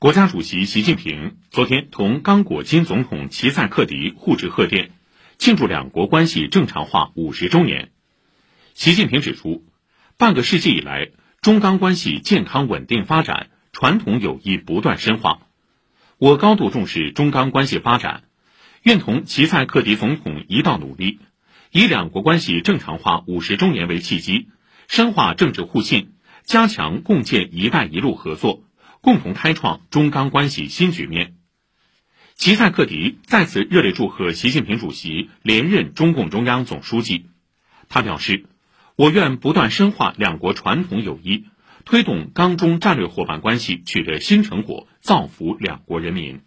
国家主席习近平昨天同刚果金总统齐塞克迪互致贺电，庆祝两国关系正常化五十周年。习近平指出，半个世纪以来，中刚关系健康稳定发展，传统友谊不断深化。我高度重视中刚关系发展，愿同齐塞克迪总统一道努力，以两国关系正常化五十周年为契机，深化政治互信，加强共建“一带一路”合作。共同开创中刚关系新局面。齐塞克迪再次热烈祝贺习近平主席连任中共中央总书记。他表示：“我愿不断深化两国传统友谊，推动刚中战略伙伴关系取得新成果，造福两国人民。”